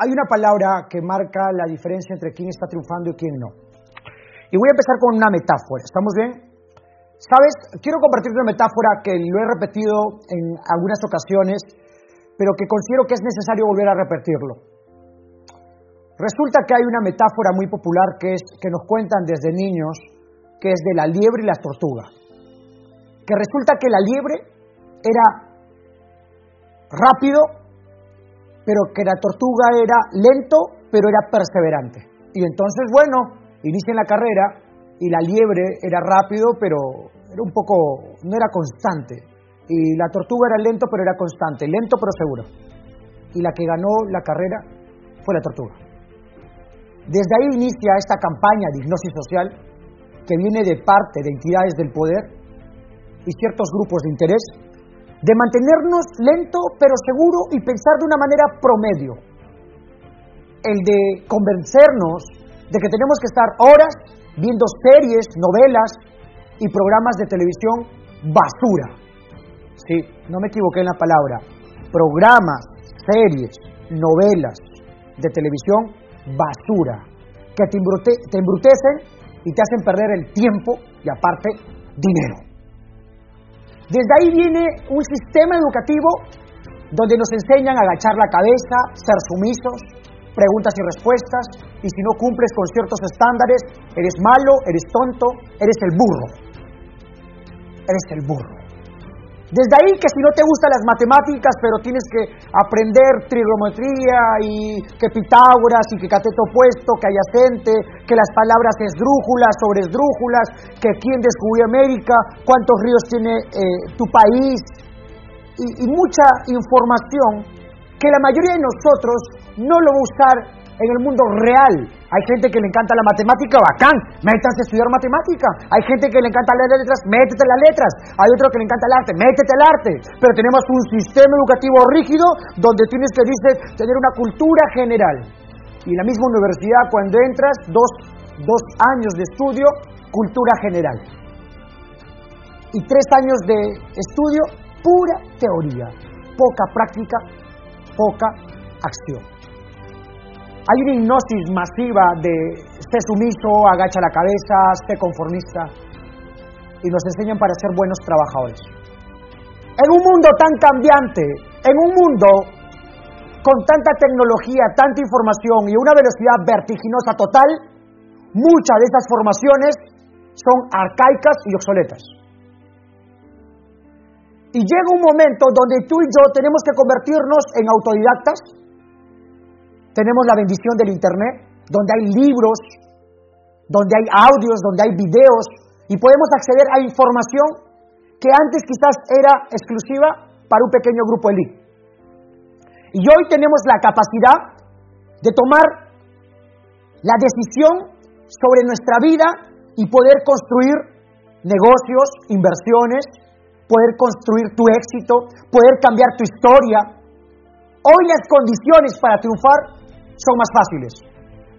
hay una palabra que marca la diferencia entre quién está triunfando y quién no. Y voy a empezar con una metáfora. ¿Estamos bien? Sabes, quiero compartir una metáfora que lo he repetido en algunas ocasiones, pero que considero que es necesario volver a repetirlo. Resulta que hay una metáfora muy popular que es que nos cuentan desde niños, que es de la liebre y la tortuga. Que resulta que la liebre era rápido pero que la tortuga era lento, pero era perseverante. Y entonces, bueno, inician la carrera y la liebre era rápido, pero era un poco, no era constante. Y la tortuga era lento, pero era constante, lento pero seguro. Y la que ganó la carrera fue la tortuga. Desde ahí inicia esta campaña de hipnosis social que viene de parte de entidades del poder y ciertos grupos de interés de mantenernos lento pero seguro y pensar de una manera promedio. El de convencernos de que tenemos que estar horas viendo series, novelas y programas de televisión basura. Sí, no me equivoqué en la palabra. Programas, series, novelas de televisión basura, que te, te embrutecen y te hacen perder el tiempo y aparte dinero. Desde ahí viene un sistema educativo donde nos enseñan a agachar la cabeza, ser sumisos, preguntas y respuestas, y si no cumples con ciertos estándares, eres malo, eres tonto, eres el burro. Eres el burro. Desde ahí que si no te gustan las matemáticas, pero tienes que aprender trigonometría y que Pitágoras y que cateto opuesto, que adyacente, que las palabras esdrújulas sobre esdrújulas, que quién descubrió América, cuántos ríos tiene eh, tu país y, y mucha información que la mayoría de nosotros no lo va a usar en el mundo real. Hay gente que le encanta la matemática, bacán, métanse a estudiar matemática. Hay gente que le encanta las letras, métete las letras. Hay otro que le encanta el arte, métete al arte. Pero tenemos un sistema educativo rígido donde tienes que dice, tener una cultura general. Y la misma universidad, cuando entras, dos, dos años de estudio, cultura general. Y tres años de estudio, pura teoría. Poca práctica, poca acción. Hay una hipnosis masiva de esté sumiso, agacha la cabeza, esté conformista. Y nos enseñan para ser buenos trabajadores. En un mundo tan cambiante, en un mundo con tanta tecnología, tanta información y una velocidad vertiginosa total, muchas de estas formaciones son arcaicas y obsoletas. Y llega un momento donde tú y yo tenemos que convertirnos en autodidactas, tenemos la bendición del Internet, donde hay libros, donde hay audios, donde hay videos, y podemos acceder a información que antes quizás era exclusiva para un pequeño grupo elite. Y hoy tenemos la capacidad de tomar la decisión sobre nuestra vida y poder construir negocios, inversiones, poder construir tu éxito, poder cambiar tu historia. Hoy las condiciones para triunfar son más fáciles.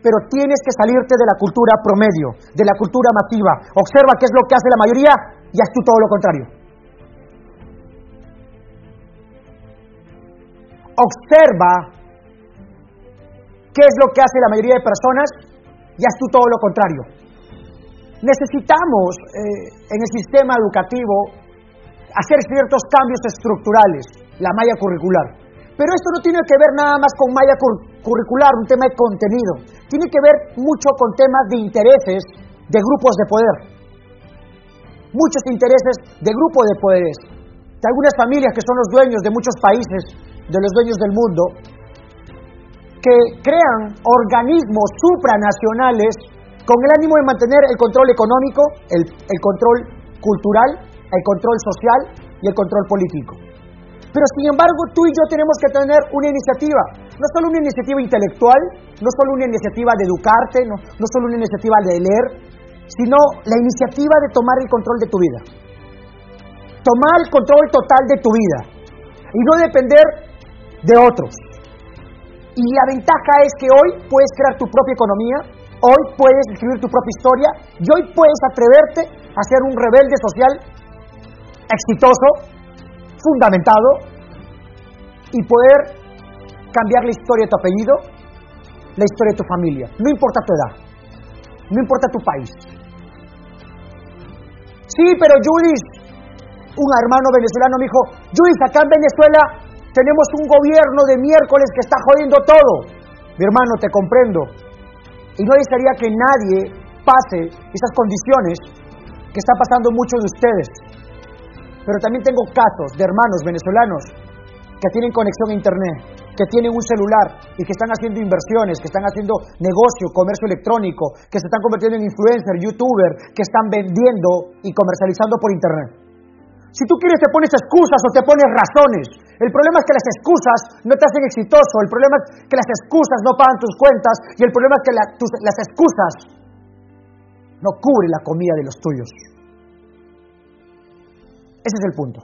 Pero tienes que salirte de la cultura promedio, de la cultura masiva. Observa qué es lo que hace la mayoría y haz tú todo lo contrario. Observa qué es lo que hace la mayoría de personas y haz tú todo lo contrario. Necesitamos eh, en el sistema educativo hacer ciertos cambios estructurales, la malla curricular. Pero esto no tiene que ver nada más con malla curricular, un tema de contenido. Tiene que ver mucho con temas de intereses de grupos de poder. Muchos intereses de grupos de poderes. De algunas familias que son los dueños de muchos países, de los dueños del mundo, que crean organismos supranacionales con el ánimo de mantener el control económico, el, el control cultural, el control social y el control político. Pero sin embargo, tú y yo tenemos que tener una iniciativa, no solo una iniciativa intelectual, no solo una iniciativa de educarte, no, solo una iniciativa de leer, sino la iniciativa de tomar el control de tu vida. Tomar el control total de tu vida y no depender de otros. Y la ventaja es que hoy puedes crear tu propia economía, hoy puedes escribir tu propia historia y hoy puedes atreverte a ser un rebelde social exitoso fundamentado y poder cambiar la historia de tu apellido la historia de tu familia, no importa tu edad, no importa tu país. Sí, pero Judith, un hermano venezolano me dijo, Judith, acá en Venezuela tenemos un gobierno de miércoles que está jodiendo todo. Mi hermano, te comprendo. Y no desearía que nadie pase esas condiciones que está pasando muchos de ustedes. Pero también tengo casos de hermanos venezolanos que tienen conexión a Internet, que tienen un celular y que están haciendo inversiones, que están haciendo negocio, comercio electrónico, que se están convirtiendo en influencer, youtuber, que están vendiendo y comercializando por Internet. Si tú quieres te pones excusas o te pones razones. El problema es que las excusas no te hacen exitoso, el problema es que las excusas no pagan tus cuentas y el problema es que las excusas no cubren la comida de los tuyos. Ese es el punto.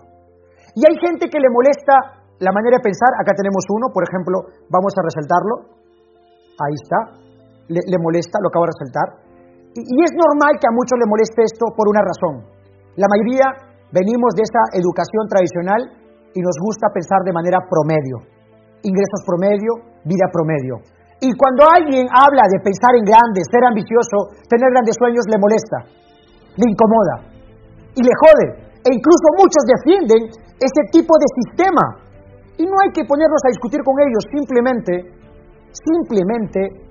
Y hay gente que le molesta la manera de pensar, acá tenemos uno, por ejemplo, vamos a resaltarlo. Ahí está. Le, molesta, lo acabo de resaltar. Y, y, es normal que a muchos le moleste esto por una razón. La mayoría venimos de esa educación tradicional y nos gusta pensar de manera promedio. Ingresos promedio, vida promedio. Y cuando alguien habla de pensar en grande, ser ambicioso, tener grandes sueños, le molesta, le incomoda y le jode. E incluso muchos defienden ese tipo de sistema y no hay que ponernos a discutir con ellos, simplemente, simplemente,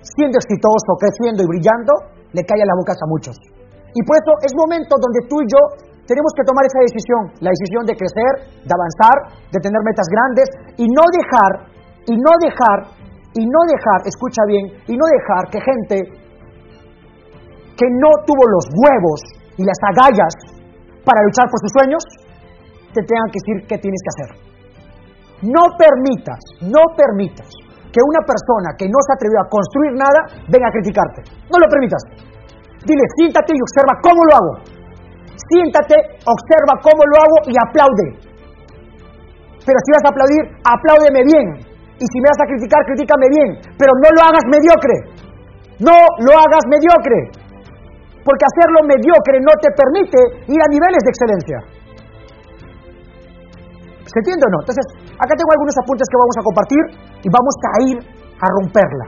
siendo exitoso, creciendo y brillando, le cae a la boca a muchos. Y por eso es momento donde tú y yo tenemos que tomar esa decisión, la decisión de crecer, de avanzar, de tener metas grandes y no dejar, y no dejar, y no dejar, escucha bien, y no dejar que gente que no tuvo los huevos y las agallas para luchar por sus sueños, te tengan que decir qué tienes que hacer. No permitas, no permitas que una persona que no se atrevió a construir nada venga a criticarte. No lo permitas. Dile, siéntate y observa cómo lo hago. Siéntate, observa cómo lo hago y aplaude. Pero si vas a aplaudir, apláudeme bien. Y si me vas a criticar, critícame bien. Pero no lo hagas mediocre. No lo hagas mediocre. Porque hacerlo mediocre no te permite ir a niveles de excelencia. ¿Se entiende o no? Entonces, acá tengo algunos apuntes que vamos a compartir y vamos a ir a romperla.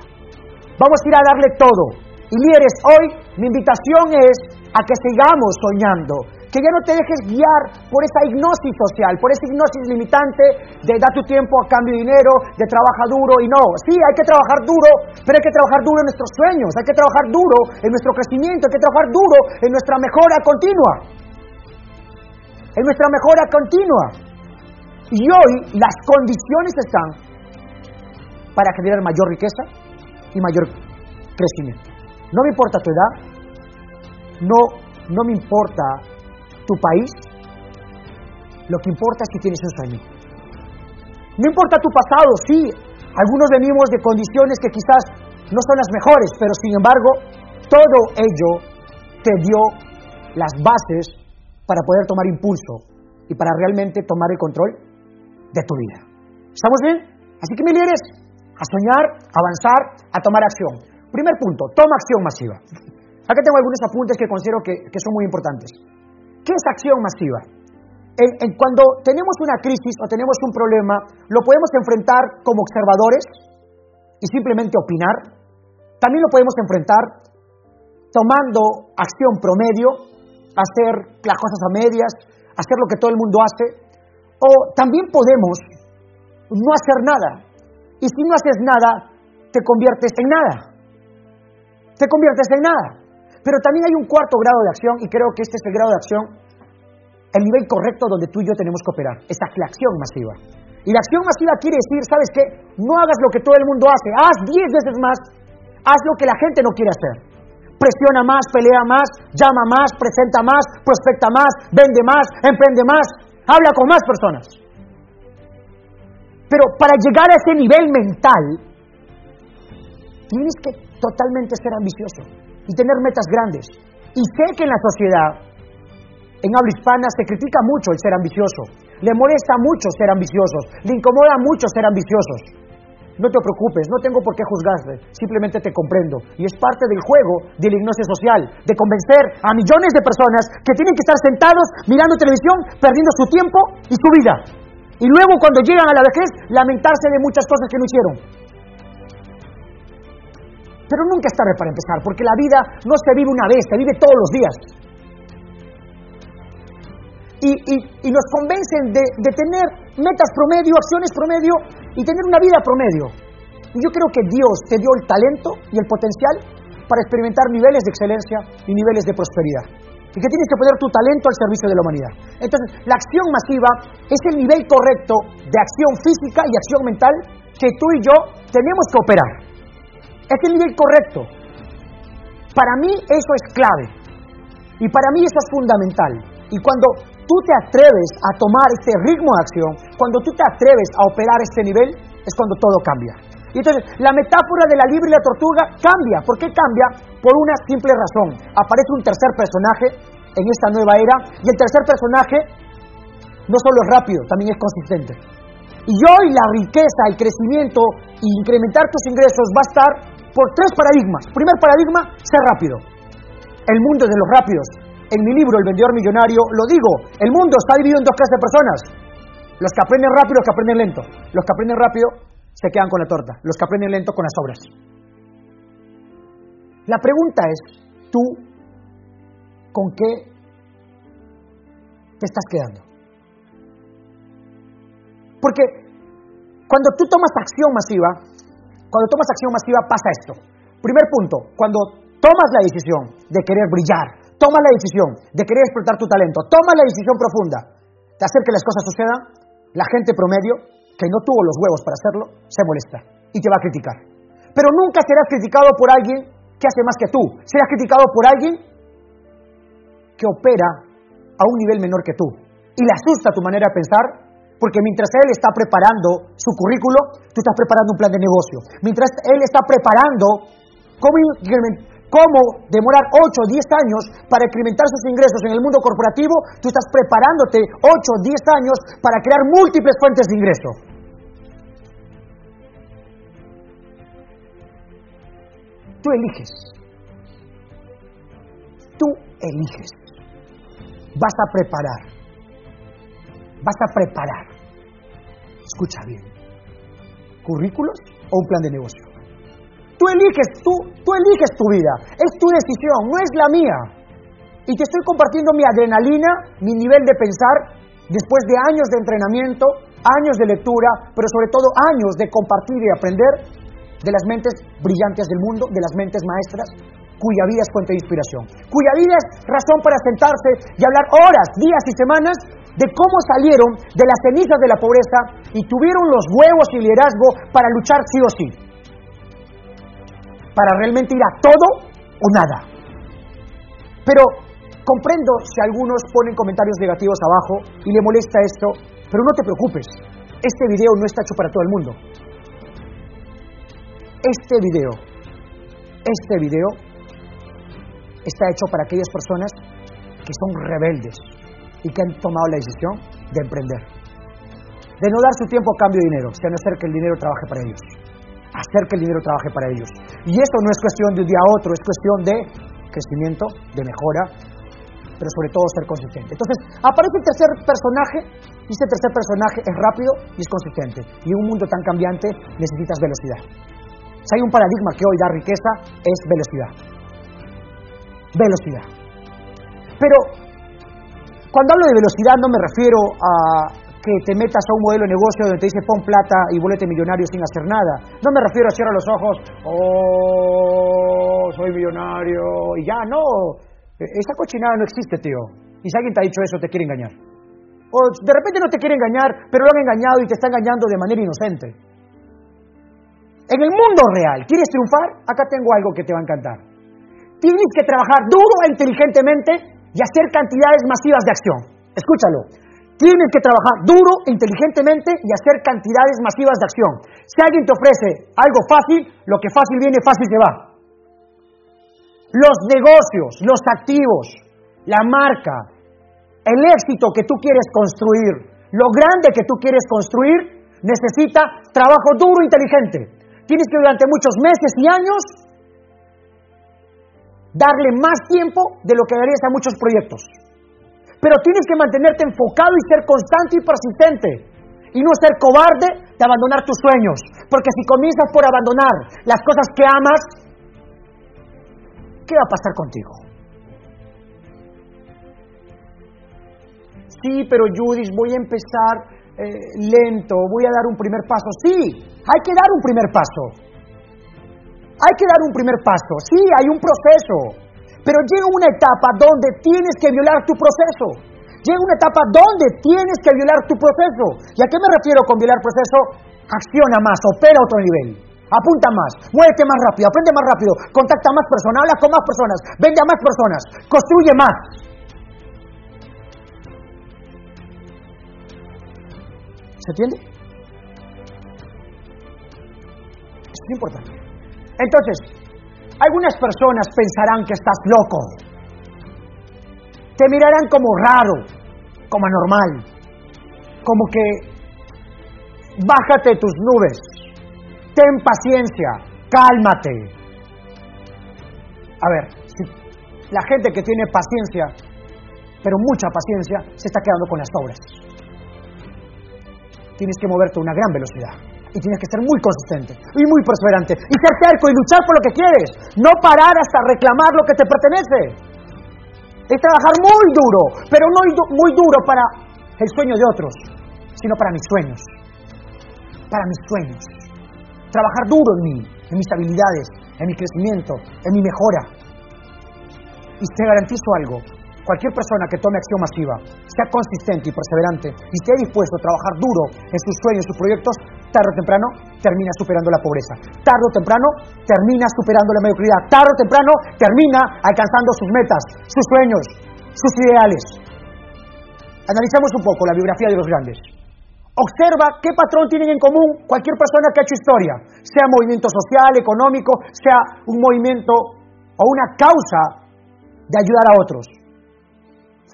Vamos a ir a darle todo. Y líderes, hoy mi invitación es a que sigamos soñando, que ya no te dejes guiar por esa hipnosis social, por esa hipnosis limitante de dar tu tiempo a cambio de dinero, de trabajar duro y no. Sí, hay que trabajar duro, pero hay que trabajar duro en nuestros sueños, hay que trabajar duro en nuestro crecimiento, hay que trabajar duro en nuestra mejora continua. En nuestra mejora continua. Y hoy las condiciones están para generar mayor riqueza y mayor crecimiento. No me importa tu edad, no, no me importa tu país, lo que importa es que tienes un sueño. No importa tu pasado, sí, algunos venimos de condiciones que quizás no son las mejores, pero sin embargo, todo ello te dio las bases para poder tomar impulso y para realmente tomar el control de tu vida. ¿Estamos bien? Así que, mi líderes, a soñar, a avanzar, a tomar acción. Primer punto, toma acción masiva. Acá tengo algunos apuntes que considero que, son muy importantes. ¿Qué es acción masiva? cuando tenemos una crisis o tenemos un problema, lo podemos enfrentar como observadores y simplemente opinar. También lo podemos enfrentar tomando acción promedio, hacer las cosas a medias, hacer lo que todo el mundo hace, o también podemos no hacer nada. Y si no haces nada, te conviertes en nada. Te conviertes en nada. Pero también hay un cuarto grado de acción, y creo que este es el grado de acción, el nivel correcto donde tú y yo tenemos que operar. Esta es la acción masiva. Y la acción masiva quiere decir, ¿sabes qué? No hagas lo que todo el mundo hace, haz diez veces más, haz lo que la gente no quiere hacer. Presiona más, pelea más, llama más, presenta más, prospecta más, vende más, emprende más, habla con más personas. Pero para llegar a ese nivel mental, tienes que totalmente ser ambicioso y tener metas grandes. Y sé que en la sociedad, en habla hispana, se critica mucho el ser ambicioso. Le molesta mucho ser ambiciosos, le incomoda mucho ser ambiciosos. No te preocupes, no tengo por qué juzgarte, simplemente te comprendo. Y es parte del juego de la hipnosis social, de convencer a millones de personas que tienen que estar sentados mirando televisión, perdiendo su tiempo y su vida. Y luego cuando llegan a la vejez, lamentarse de muchas cosas que no hicieron. Pero nunca es tarde para empezar, porque la vida no se vive una vez, se vive todos los días. Y, nos convencen de, de tener metas promedio, acciones promedio y tener una vida promedio. Y yo creo que Dios te dio el talento y el potencial para experimentar niveles de excelencia y niveles de prosperidad. Y que tienes que poner tu talento al servicio de la humanidad. Entonces, la acción masiva es el nivel correcto de acción física y acción mental que tú y yo tenemos que operar. Es el nivel correcto. Para mí eso es clave. Y para mí eso es fundamental. Y cuando tú te atreves a tomar este ritmo de acción, cuando tú te atreves a operar este nivel, es cuando todo cambia. Y entonces, la metáfora de la libre y la tortuga cambia. ¿Por qué cambia? Por una simple razón. Aparece un tercer personaje en esta nueva era y el tercer personaje no solo es rápido, también es consistente. Y hoy la riqueza, el crecimiento e incrementar tus ingresos va a estar por tres paradigmas. Primer paradigma, ser rápido. El mundo de los rápidos. En mi libro, El vendedor millonario, lo digo, el mundo está dividido en dos clases de personas. Los que aprenden rápido los que aprenden lento. Los que aprenden rápido se quedan con la torta, los que aprenden lento con las obras. La pregunta es, ¿tú con qué te estás quedando? Porque cuando tú tomas acción masiva, cuando tomas acción masiva pasa esto. Primer punto, cuando tomas la decisión de querer brillar, tomas la decisión de querer explotar tu talento, tomas la decisión profunda de hacer que las cosas sucedan, la gente promedio, que no tuvo los huevos para hacerlo, se molesta y te va a criticar. Pero nunca serás criticado por alguien que hace más que tú. Serás criticado por alguien que opera a un nivel menor que tú. Y le asusta tu manera de pensar porque mientras él está preparando su currículo, tú estás preparando un plan de negocio. Mientras él está preparando cómo, demorar 8 o 10 años para incrementar sus ingresos en el mundo corporativo, tú estás preparándote 8 o 10 años para crear múltiples fuentes de ingreso. Tú eliges. Tú eliges. Vas a preparar vas a preparar. Escucha bien. ¿Currículos o un plan de negocio? Tú eliges, tú, tú eliges tu vida. Es tu decisión, no es la mía. Y te estoy compartiendo mi adrenalina, mi nivel de pensar, después de años de entrenamiento, años de lectura, pero sobre todo años de compartir y aprender de las mentes brillantes del mundo, de las mentes maestras, cuya vida es fuente de inspiración, cuya vida es razón para sentarse y hablar horas, días y semanas de cómo salieron de las cenizas de la pobreza y tuvieron los huevos y liderazgo para luchar sí o sí. Para realmente ir a todo o nada. Pero comprendo si algunos ponen comentarios negativos abajo y le molesta esto, pero no te preocupes. Este video no está hecho para todo el mundo. Este video, este video está hecho para aquellas personas que son rebeldes, y que han tomado la decisión de emprender. De no dar su tiempo a cambio de dinero, sino hacer que el dinero trabaje para ellos. Hacer que el dinero trabaje para ellos. Y esto no es cuestión de un día a otro, es cuestión de crecimiento, de mejora, pero sobre todo ser consistente. Entonces, aparece el tercer personaje, y este tercer personaje es rápido y es consistente. Y en un mundo tan cambiante necesitas velocidad. Si hay un paradigma que hoy da riqueza, es velocidad. Velocidad. Pero cuando hablo de velocidad no me refiero a que te metas a un modelo de negocio donde te dice pon plata y bolete millonario sin hacer nada. No me refiero a cierrar los ojos, oh, soy millonario y ya, no. Esa cochinada no existe, tío. Y si alguien te ha dicho eso, te quiere engañar. O de repente no te quiere engañar, pero lo han engañado y te está engañando de manera inocente. En el mundo real, ¿quieres triunfar? Acá tengo algo que te va a encantar. Tienes que trabajar duro e inteligentemente y hacer cantidades masivas de acción. Escúchalo. Tienen que trabajar duro, inteligentemente y hacer cantidades masivas de acción. Si alguien te ofrece algo fácil, lo que fácil viene, fácil se va. Los negocios, los activos, la marca, el éxito que tú quieres construir, lo grande que tú quieres construir, necesita trabajo duro, e inteligente. Tienes que durante muchos meses y años darle más tiempo de lo que darías a muchos proyectos. Pero tienes que mantenerte enfocado y ser constante y persistente. Y no ser cobarde de abandonar tus sueños. Porque si comienzas por abandonar las cosas que amas, ¿qué va a pasar contigo? Sí, pero Judith, voy a empezar eh, lento, voy a dar un primer paso. Sí, hay que dar un primer paso. Hay que dar un primer paso. Sí, hay un proceso. Pero llega una etapa donde tienes que violar tu proceso. Llega una etapa donde tienes que violar tu proceso. ¿Y a qué me refiero con violar proceso? Acciona más, opera a otro nivel. Apunta más, muévete más rápido, aprende más rápido, contacta a más personas, habla con más personas, vende a más personas, construye más. ¿Se entiende? Es importante. Entonces, algunas personas pensarán que estás loco. Te mirarán como raro, como anormal, como que bájate tus nubes, ten paciencia, cálmate. A ver, si la gente que tiene paciencia, pero mucha paciencia, se está quedando con las obras. Tienes que moverte a una gran velocidad y tienes que ser muy consistente y muy perseverante y ser cerco y luchar por lo que quieres, no parar hasta reclamar lo que te pertenece. Es trabajar muy duro, pero no muy duro para el sueño de otros, sino para mis sueños. Para mis sueños. Trabajar duro en mí, en mis habilidades, en mi crecimiento, en mi mejora. Y te garantizo algo, cualquier persona que tome acción masiva, sea consistente y perseverante y esté dispuesto a trabajar duro en sus sueños, sus proyectos, tarde o temprano termina superando la pobreza. Tarde o temprano termina superando la mediocridad. Tarde o temprano termina alcanzando sus metas, sus sueños, sus ideales. Analizamos un poco la biografía de los grandes. Observa qué patrón tienen en común cualquier persona que ha hecho historia, sea movimiento social, económico, sea un movimiento o una causa de ayudar a otros.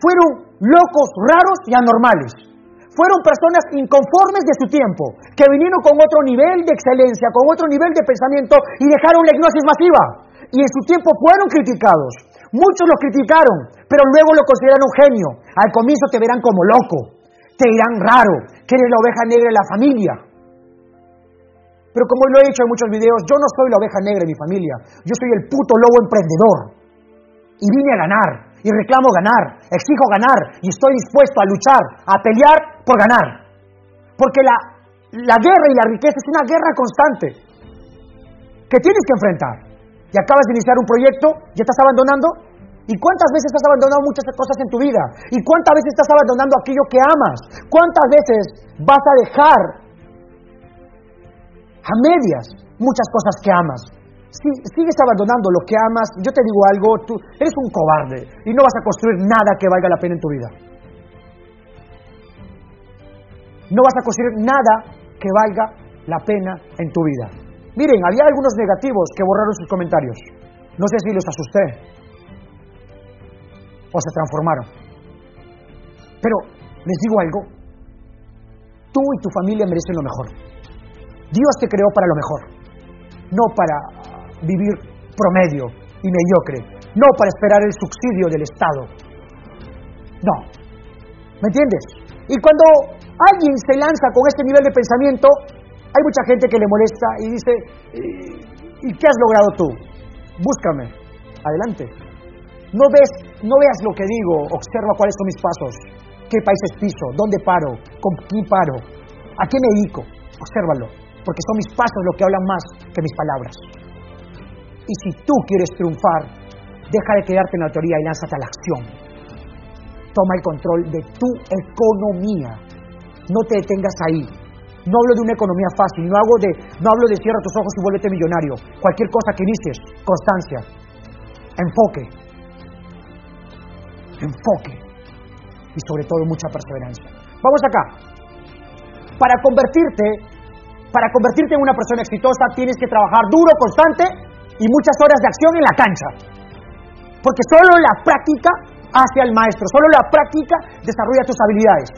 Fueron locos, raros y anormales fueron personas inconformes de su tiempo, que vinieron con otro nivel de excelencia, con otro nivel de pensamiento y dejaron la hipnosis masiva. Y en su tiempo fueron criticados. Muchos lo criticaron, pero luego lo consideraron genio. Al comienzo te verán como loco, te dirán raro, que eres la oveja negra de la familia. Pero como lo he dicho en muchos videos, yo no soy la oveja negra de mi familia, yo soy el puto lobo emprendedor. Y vine a ganar, y reclamo ganar, exijo ganar y estoy dispuesto a luchar, a pelear por ganar. Porque la, la guerra y la riqueza es una guerra constante que tienes que enfrentar. Y acabas de iniciar un proyecto, ya estás abandonando. ¿Y cuántas veces has abandonado muchas cosas en tu vida? ¿Y cuántas veces estás abandonando aquello que amas? ¿Cuántas veces vas a dejar a medias muchas cosas que amas? Si sigues abandonando lo que amas, yo te digo algo, tú eres un cobarde y no vas a construir nada que valga la pena en tu vida. No vas a construir nada que valga la pena en tu vida. Miren, había algunos negativos que borraron sus comentarios. No sé si los asusté o se transformaron. Pero les digo algo, tú y tu familia merecen lo mejor. Dios te creó para lo mejor, no para vivir promedio y mediocre, no para esperar el subsidio del Estado. No. ¿Me entiendes? Y cuando alguien se lanza con este nivel de pensamiento, hay mucha gente que le molesta y dice, ¿y qué has logrado tú? Búscame. Adelante. No, ves, no veas lo que digo, observa cuáles son mis pasos, qué países piso, dónde paro, con quién paro, a qué me dedico. Obsérvalo, porque son mis pasos lo que hablan más que mis palabras. Y si tú quieres triunfar, deja de quedarte en la teoría y lánzate a la acción. Toma el control de tu economía. No te detengas ahí. No hablo de una economía fácil, no, hago de, no hablo de cierra tus ojos y vuélvete millonario. Cualquier cosa que inicies, constancia, enfoque, enfoque y sobre todo mucha perseverancia. Vamos acá. Para convertirte, para convertirte en una persona exitosa tienes que trabajar duro, constante y muchas horas de acción en la cancha. Porque solo la práctica hace al maestro, solo la práctica desarrolla tus habilidades.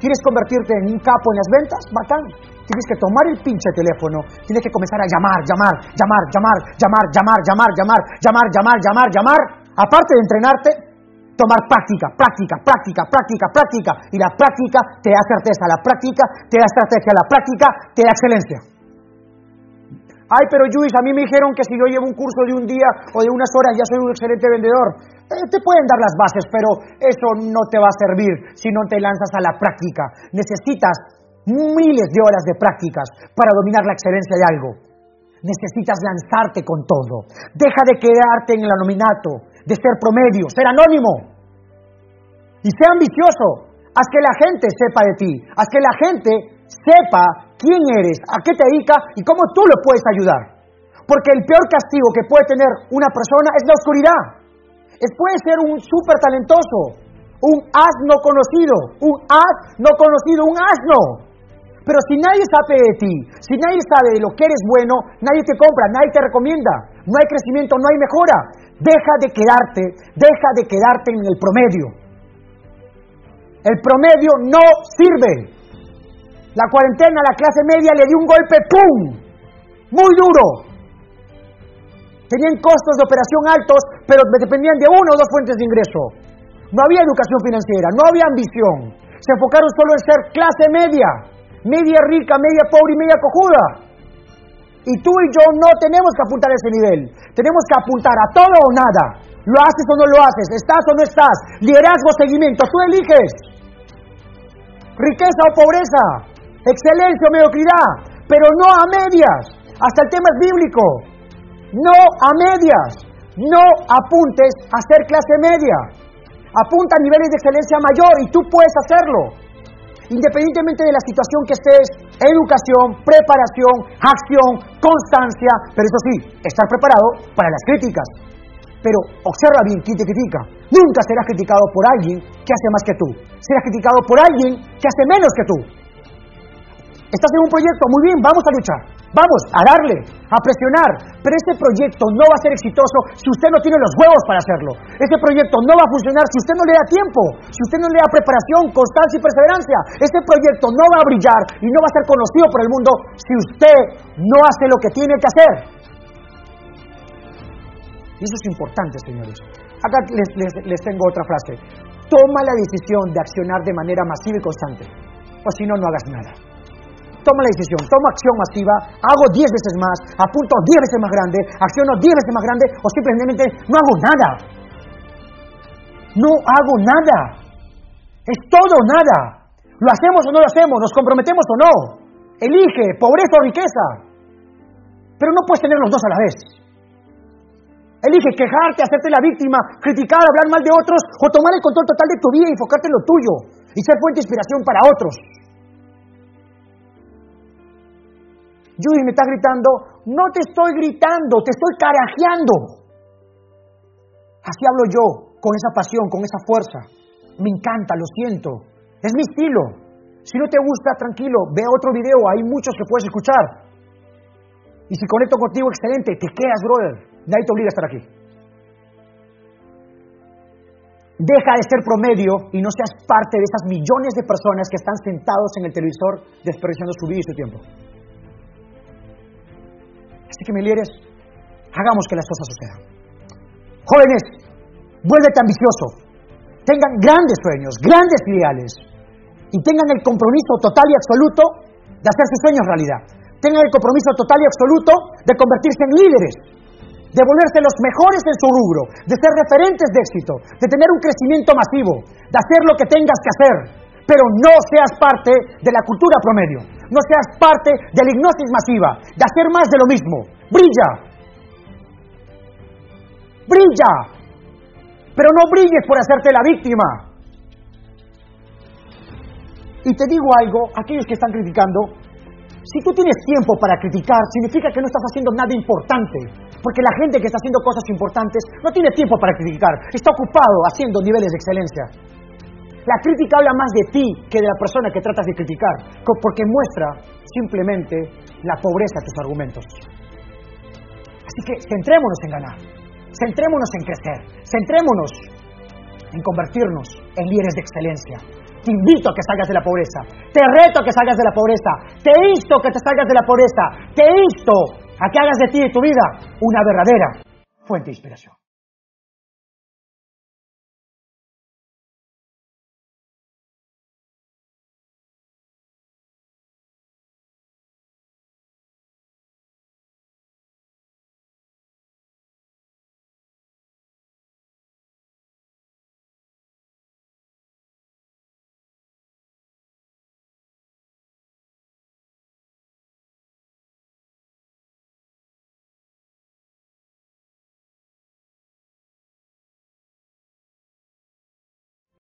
¿Quieres convertirte en un capo en las ventas? Bacán. Tienes que tomar el pinche teléfono, tienes que comenzar a llamar, llamar, llamar, llamar, llamar, llamar, llamar, llamar, llamar, llamar, llamar, llamar. Aparte de entrenarte, tomar práctica, práctica, práctica, práctica, práctica. Y la práctica te da certeza, la práctica te da estrategia, la práctica te da excelencia. Ay, pero Luis, a mí me dijeron que si yo llevo un curso de un día o de unas horas ya soy un excelente vendedor. Eh, te pueden dar las bases, pero eso no te va a servir si no te lanzas a la práctica. Necesitas miles de horas de prácticas para dominar la excelencia de algo. Necesitas lanzarte con todo. Deja de quedarte en el anominato, de ser promedio, ser anónimo. Y sea ambicioso. Haz que la gente sepa de ti. Haz que la gente sepa quién eres, a qué te dedicas y cómo tú lo puedes ayudar. Porque el peor castigo que puede tener una persona es la oscuridad. Es, puede ser un súper talentoso, un asno conocido, un as no conocido, un asno. Pero si nadie sabe de ti, si nadie sabe de lo que eres bueno, nadie te compra, nadie te recomienda, no hay crecimiento, no hay mejora. Deja de quedarte, deja de quedarte en el promedio. El promedio no sirve. La cuarentena la clase media le dio un golpe, ¡pum! Muy duro. Tenían costos de operación altos, pero dependían de una o dos fuentes de ingreso. No había educación financiera, no había ambición. Se enfocaron solo en ser clase media, media rica, media pobre y media cojuda. Y tú y yo no tenemos que apuntar a ese nivel. Tenemos que apuntar a todo o nada. ¿Lo haces o no lo haces? ¿Estás o no estás? Liderazgo, seguimiento. Tú eliges. Riqueza o pobreza excelencia o mediocridad, pero no a medias. Hasta el tema es bíblico. No a medias. No apuntes a ser clase media. Apunta a niveles de excelencia mayor y tú puedes hacerlo. Independientemente de la situación que estés, educación, preparación, acción, constancia, pero eso sí, estar preparado para las críticas. Pero observa bien quién te critica. Nunca serás criticado por alguien que hace más que tú. Serás criticado por alguien que hace menos que tú. Estás en un proyecto, muy bien, vamos a luchar, vamos a darle, a presionar, pero ese proyecto no va a ser exitoso si usted no tiene los huevos para hacerlo. Ese proyecto no va a funcionar si usted no le da tiempo, si usted no le da preparación, constancia y perseverancia. Ese proyecto no va a brillar y no va a ser conocido por el mundo si usted no hace lo que tiene que hacer. Y eso es importante, señores. Acá les tengo otra frase. Toma la decisión de accionar de manera masiva y constante, o si no, no hagas nada tomo la decisión, tomo acción masiva, hago 10 veces más, apunto 10 veces más grande, acciono 10 veces más grande o simplemente no hago nada. No hago nada. Es todo nada. ¿Lo hacemos o no lo hacemos? ¿Nos comprometemos o no? Elige pobreza o riqueza. Pero no puedes tener los dos a la vez. Elige quejarte, hacerte la víctima, criticar, hablar mal de otros o tomar el control total de tu vida y enfocarte en lo tuyo y ser fuente de inspiración para otros. Judy me está gritando, no te estoy gritando, te estoy carajeando. Así hablo yo, con esa pasión, con esa fuerza. Me encanta, lo siento. Es mi estilo. Si no te gusta, tranquilo, ve otro video, hay muchos que puedes escuchar. Y si conecto contigo, excelente, te quedas, brother. Nadie te obliga a estar aquí. Deja de ser promedio y no seas parte de esas millones de personas que están sentados en el televisor desperdiciando su vida y su tiempo. Así que, líderes, hagamos que las cosas sucedan. Jóvenes, vuélvete ambicioso. Tengan grandes sueños, grandes ideales. Y tengan el compromiso total y absoluto de hacer sus sueños realidad. Tengan el compromiso total y absoluto de convertirse en líderes, de volverse los mejores en su rubro, de ser referentes de éxito, de tener un crecimiento masivo, de hacer lo que tengas que hacer, pero no seas parte de la cultura promedio, no seas parte de la hipnosis masiva, de hacer más de lo mismo. Brilla, brilla, pero no brilles por hacerte la víctima. Y te digo algo, aquellos que están criticando, si tú tienes tiempo para criticar, significa que no estás haciendo nada importante. Porque la gente que está haciendo cosas importantes no tiene tiempo para criticar, está ocupado haciendo niveles de excelencia. La crítica habla más de ti que de la persona que tratas de criticar, porque muestra simplemente la pobreza de tus argumentos. Así que centrémonos en ganar, centrémonos en crecer, centrémonos en convertirnos en líderes de excelencia. Te invito a que salgas de la pobreza, te reto a que salgas de la pobreza, te insto a que te salgas de la pobreza, te insto a que hagas de ti y de tu vida una verdadera fuente de inspiración.